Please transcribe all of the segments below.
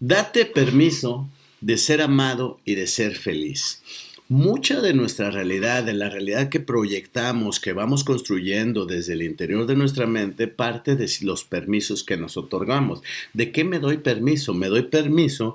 Date permiso de ser amado y de ser feliz. Mucha de nuestra realidad, de la realidad que proyectamos, que vamos construyendo desde el interior de nuestra mente, parte de los permisos que nos otorgamos. ¿De qué me doy permiso? Me doy permiso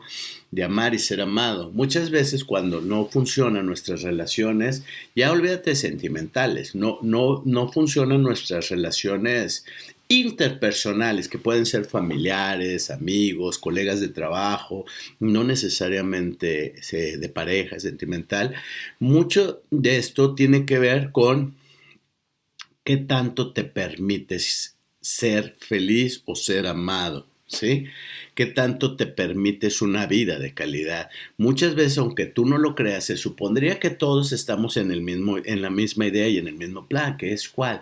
de amar y ser amado. Muchas veces cuando no funcionan nuestras relaciones, ya olvídate sentimentales, no, no, no funcionan nuestras relaciones interpersonales, que pueden ser familiares, amigos, colegas de trabajo, no necesariamente de pareja, sentimental. Mucho de esto tiene que ver con qué tanto te permites ser feliz o ser amado, ¿sí? ¿Qué tanto te permites una vida de calidad? Muchas veces, aunque tú no lo creas, se supondría que todos estamos en, el mismo, en la misma idea y en el mismo plan, que es cuál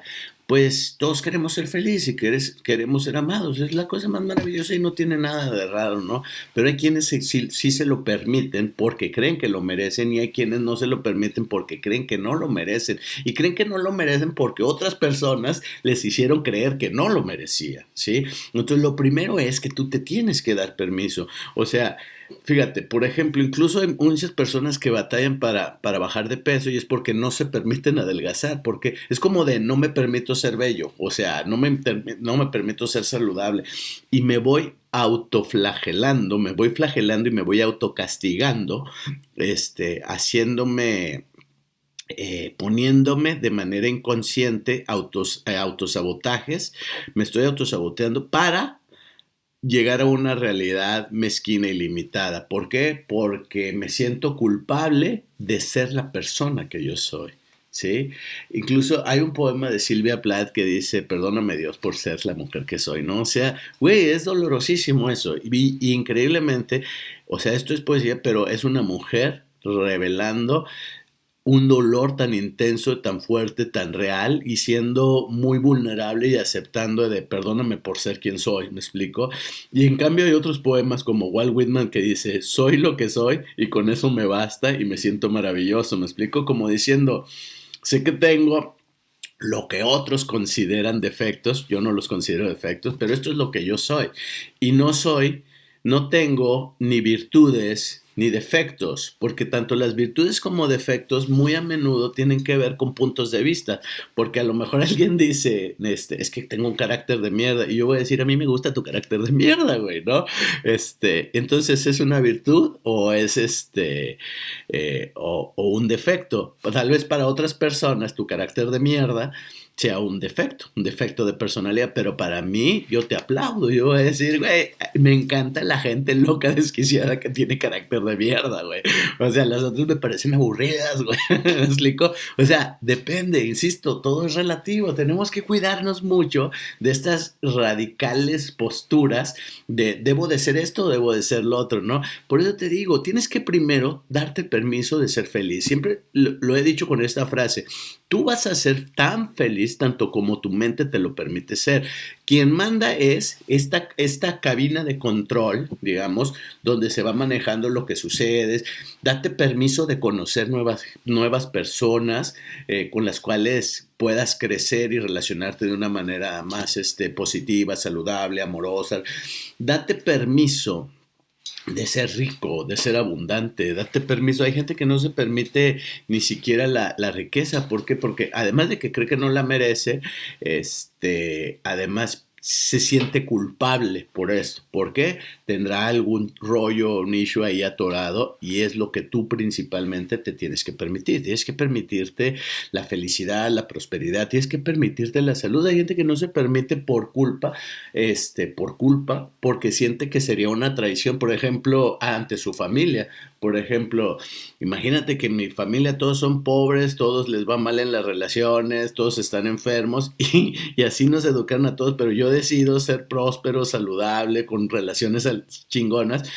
pues todos queremos ser felices y queremos ser amados. Es la cosa más maravillosa y no tiene nada de raro, ¿no? Pero hay quienes sí, se lo permiten porque creen que lo merecen y hay quienes no se lo permiten porque creen que no lo merecen. Y creen que no lo merecen porque otras personas les hicieron creer que no lo merecían, ¿sí? Entonces lo primero es que tú te tienes que dar permiso. O sea, Fíjate, por ejemplo, incluso hay muchas personas que batallan para, para bajar de peso y es porque no se permiten adelgazar, porque es como de no me permito ser bello, o sea, no me, no me permito ser saludable y me voy autoflagelando, me voy flagelando y me voy autocastigando, este, haciéndome eh, poniéndome de manera inconsciente autos, eh, autosabotajes, me estoy autosaboteando para llegar a una realidad mezquina y limitada. ¿Por qué? Porque me siento culpable de ser la persona que yo soy. ¿Sí? Incluso hay un poema de Silvia Plath que dice, perdóname Dios por ser la mujer que soy, ¿no? O sea, güey, es dolorosísimo eso. Y, y increíblemente, o sea, esto es poesía, pero es una mujer revelando un dolor tan intenso, tan fuerte, tan real y siendo muy vulnerable y aceptando de perdóname por ser quien soy, me explico. Y en cambio hay otros poemas como Walt Whitman que dice, soy lo que soy y con eso me basta y me siento maravilloso, me explico como diciendo, sé que tengo lo que otros consideran defectos, yo no los considero defectos, pero esto es lo que yo soy. Y no soy, no tengo ni virtudes, ni defectos, porque tanto las virtudes como defectos muy a menudo tienen que ver con puntos de vista, porque a lo mejor alguien dice, este, es que tengo un carácter de mierda, y yo voy a decir, a mí me gusta tu carácter de mierda, güey, ¿no? Este, entonces, ¿es una virtud o es este, eh, o, un defecto? Tal vez para otras personas tu carácter de mierda sea un defecto, un defecto de personalidad, pero para mí yo te aplaudo, yo voy a decir, güey, me encanta la gente loca, desquiciada que tiene carácter de mierda, güey. O sea, las otras me parecen aburridas, güey. ¿Me explico? O sea, depende, insisto, todo es relativo, tenemos que cuidarnos mucho de estas radicales posturas de debo de ser esto, debo de ser lo otro, ¿no? Por eso te digo, tienes que primero darte permiso de ser feliz. Siempre lo he dicho con esta frase, tú vas a ser tan feliz tanto como tu mente te lo permite ser. Quien manda es esta, esta cabina de control, digamos, donde se va manejando lo que sucede. Date permiso de conocer nuevas, nuevas personas eh, con las cuales puedas crecer y relacionarte de una manera más este, positiva, saludable, amorosa. Date permiso de ser rico, de ser abundante, date permiso. Hay gente que no se permite ni siquiera la, la, riqueza. ¿Por qué? Porque además de que cree que no la merece, este, además se siente culpable por esto. ¿Por qué? Tendrá algún rollo o nicho ahí atorado y es lo que tú principalmente te tienes que permitir. Tienes que permitirte la felicidad, la prosperidad, tienes que permitirte la salud. Hay gente que no se permite por culpa, este, por culpa, porque siente que sería una traición, por ejemplo, ante su familia. Por ejemplo, imagínate que en mi familia todos son pobres, todos les va mal en las relaciones, todos están enfermos y, y así nos educan a todos, pero yo decido ser próspero, saludable, con relaciones chingonas.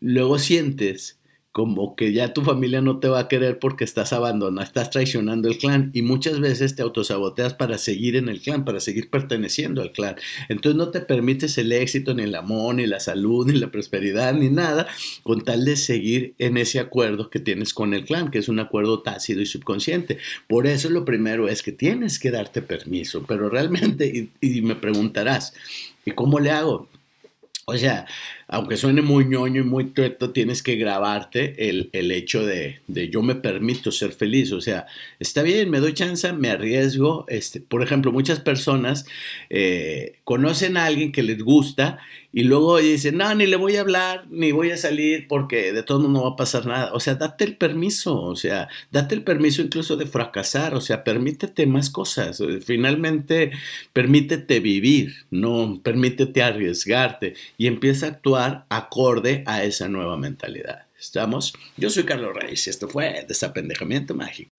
Luego sientes como que ya tu familia no te va a querer porque estás abandonando, estás traicionando el clan y muchas veces te autosaboteas para seguir en el clan, para seguir perteneciendo al clan. Entonces no te permites el éxito, ni el amor, ni la salud, ni la prosperidad, ni nada, con tal de seguir en ese acuerdo que tienes con el clan, que es un acuerdo tácito y subconsciente. Por eso lo primero es que tienes que darte permiso, pero realmente, y, y me preguntarás, ¿y cómo le hago? O sea, aunque suene muy ñoño y muy tueto, tienes que grabarte el, el hecho de, de, yo me permito ser feliz. O sea, está bien, me doy chance, me arriesgo. Este, por ejemplo, muchas personas eh, conocen a alguien que les gusta y luego dicen, no, ni le voy a hablar, ni voy a salir porque de todo no va a pasar nada. O sea, date el permiso, o sea, date el permiso incluso de fracasar, o sea, permítete más cosas. Finalmente, permítete vivir, no permítete arriesgarte y empieza a acorde a esa nueva mentalidad. ¿Estamos? Yo soy Carlos Reyes y esto fue Desapendejamiento Mágico.